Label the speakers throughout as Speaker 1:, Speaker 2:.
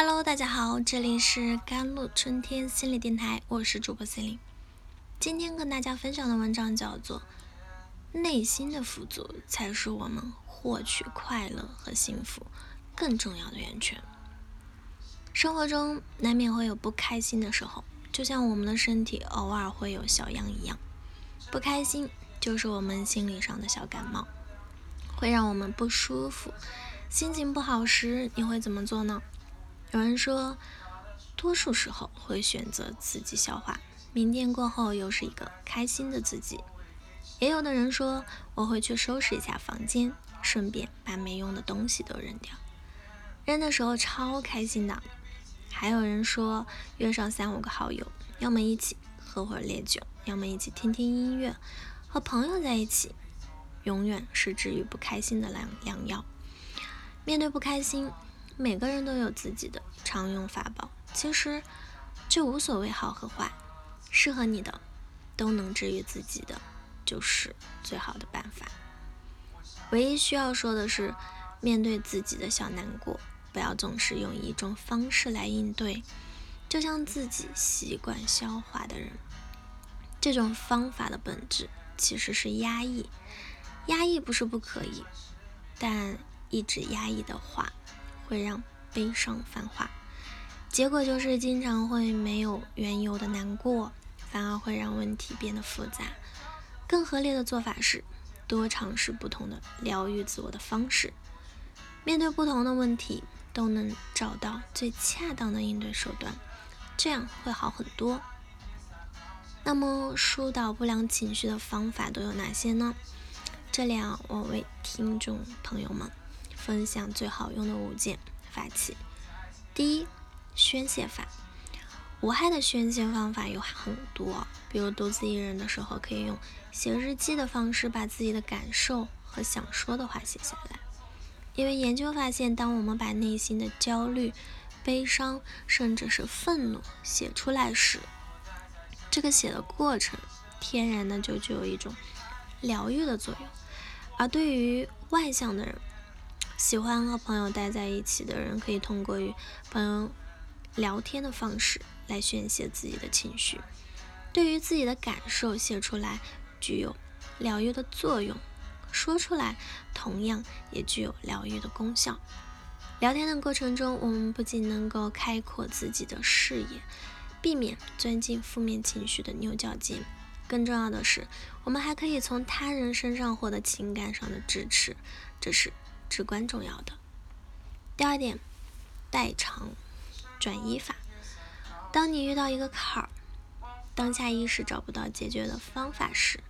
Speaker 1: Hello，大家好，这里是甘露春天心理电台，我是主播 C 琳。今天跟大家分享的文章叫做《内心的富足才是我们获取快乐和幸福更重要的源泉》。生活中难免会有不开心的时候，就像我们的身体偶尔会有小恙一样，不开心就是我们心理上的小感冒，会让我们不舒服。心情不好时，你会怎么做呢？有人说，多数时候会选择自己消化，明天过后又是一个开心的自己。也有的人说，我会去收拾一下房间，顺便把没用的东西都扔掉。扔的时候超开心的。还有人说，约上三五个好友，要么一起喝会烈酒，要么一起听听音乐，和朋友在一起，永远是治愈不开心的良良药。面对不开心。每个人都有自己的常用法宝，其实这无所谓好和坏，适合你的都能治愈自己的，就是最好的办法。唯一需要说的是，面对自己的小难过，不要总是用一种方式来应对，就像自己习惯消化的人，这种方法的本质其实是压抑。压抑不是不可以，但一直压抑的话。会让悲伤泛化，结果就是经常会没有缘由的难过，反而会让问题变得复杂。更合理的做法是多尝试不同的疗愈自我的方式，面对不同的问题都能找到最恰当的应对手段，这样会好很多。那么疏导不良情绪的方法都有哪些呢？这里啊，我为听众朋友们。分享最好用的五件法器。第一，宣泄法。无害的宣泄方法有很多，比如独自一人的时候，可以用写日记的方式，把自己的感受和想说的话写下来。因为研究发现，当我们把内心的焦虑、悲伤，甚至是愤怒写出来时，这个写的过程天然的就具有一种疗愈的作用。而对于外向的人，喜欢和朋友待在一起的人，可以通过与朋友聊天的方式来宣泄自己的情绪。对于自己的感受写出来，具有疗愈的作用；说出来，同样也具有疗愈的功效。聊天的过程中，我们不仅能够开阔自己的视野，避免钻进负面情绪的牛角尖，更重要的是，我们还可以从他人身上获得情感上的支持。这是。至关重要的。第二点，代偿转移法。当你遇到一个坎儿，当下意识找不到解决的方法时，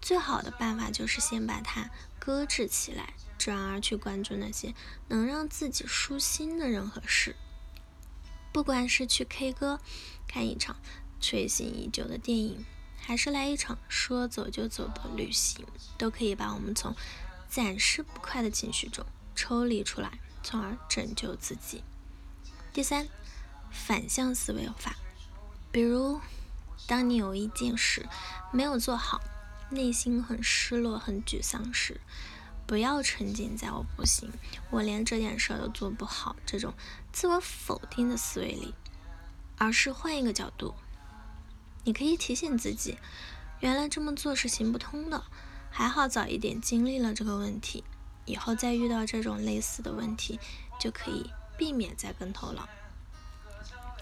Speaker 1: 最好的办法就是先把它搁置起来，转而去关注那些能让自己舒心的人和事。不管是去 K 歌、看一场垂涎已久的电影，还是来一场说走就走的旅行，都可以把我们从。暂时不快的情绪中抽离出来，从而拯救自己。第三，反向思维法。比如，当你有一件事没有做好，内心很失落、很沮丧时，不要沉浸在“我不行，我连这件事都做不好”这种自我否定的思维里，而是换一个角度，你可以提醒自己，原来这么做是行不通的。还好早一点经历了这个问题，以后再遇到这种类似的问题，就可以避免再跟头了。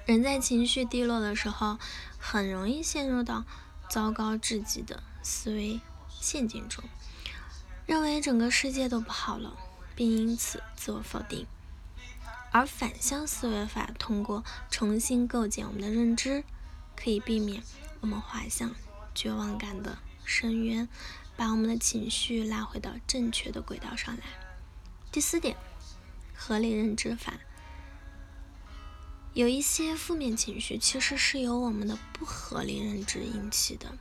Speaker 1: 人在情绪低落的时候，很容易陷入到糟糕至极的思维陷阱中，认为整个世界都不好了，并因此自我否定。而反向思维法通过重新构建我们的认知，可以避免我们滑向绝望感的深渊。把我们的情绪拉回到正确的轨道上来。第四点，合理认知法。有一些负面情绪其实是由我们的不合理认知引起的，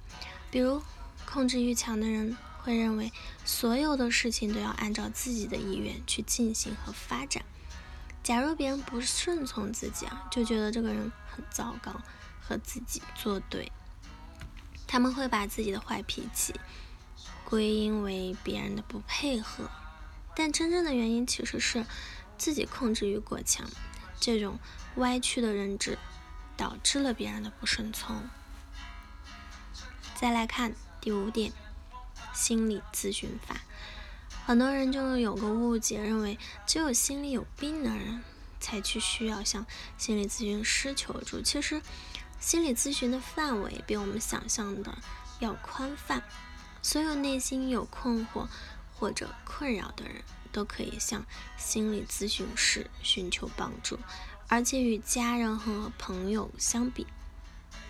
Speaker 1: 比如控制欲强的人会认为所有的事情都要按照自己的意愿去进行和发展。假如别人不顺从自己啊，就觉得这个人很糟糕，和自己作对。他们会把自己的坏脾气。归因为别人的不配合，但真正的原因其实是自己控制欲过强，这种歪曲的认知导致了别人的不顺从。再来看第五点，心理咨询法。很多人就有个误解，认为只有心里有病的人才去需要向心理咨询师求助。其实，心理咨询的范围比我们想象的要宽泛，所有内心有困惑或者困扰的人都可以向心理咨询师寻求帮助。而且与家人和朋友相比，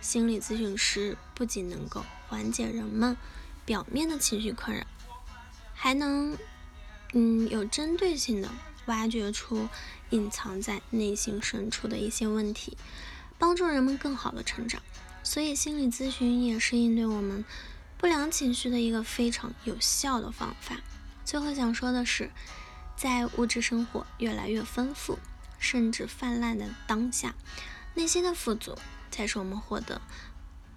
Speaker 1: 心理咨询师不仅能够缓解人们表面的情绪困扰。还能，嗯，有针对性的挖掘出隐藏在内心深处的一些问题，帮助人们更好的成长。所以，心理咨询也是应对我们不良情绪的一个非常有效的方法。最后想说的是，在物质生活越来越丰富，甚至泛滥的当下，内心的富足才是我们获得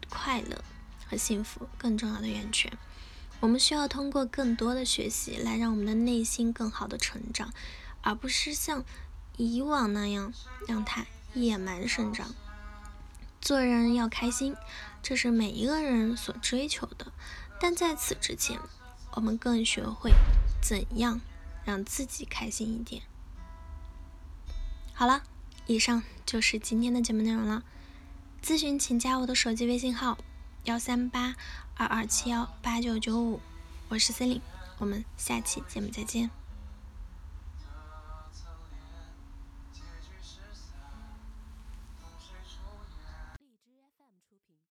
Speaker 1: 快乐和幸福更重要的源泉。我们需要通过更多的学习来让我们的内心更好的成长，而不是像以往那样让它野蛮生长。做人要开心，这是每一个人所追求的。但在此之前，我们更学会怎样让自己开心一点。好了，以上就是今天的节目内容了。咨询请加我的手机微信号：幺三八。二二七幺八九九五，我是 C 琳，我们下期节目再见。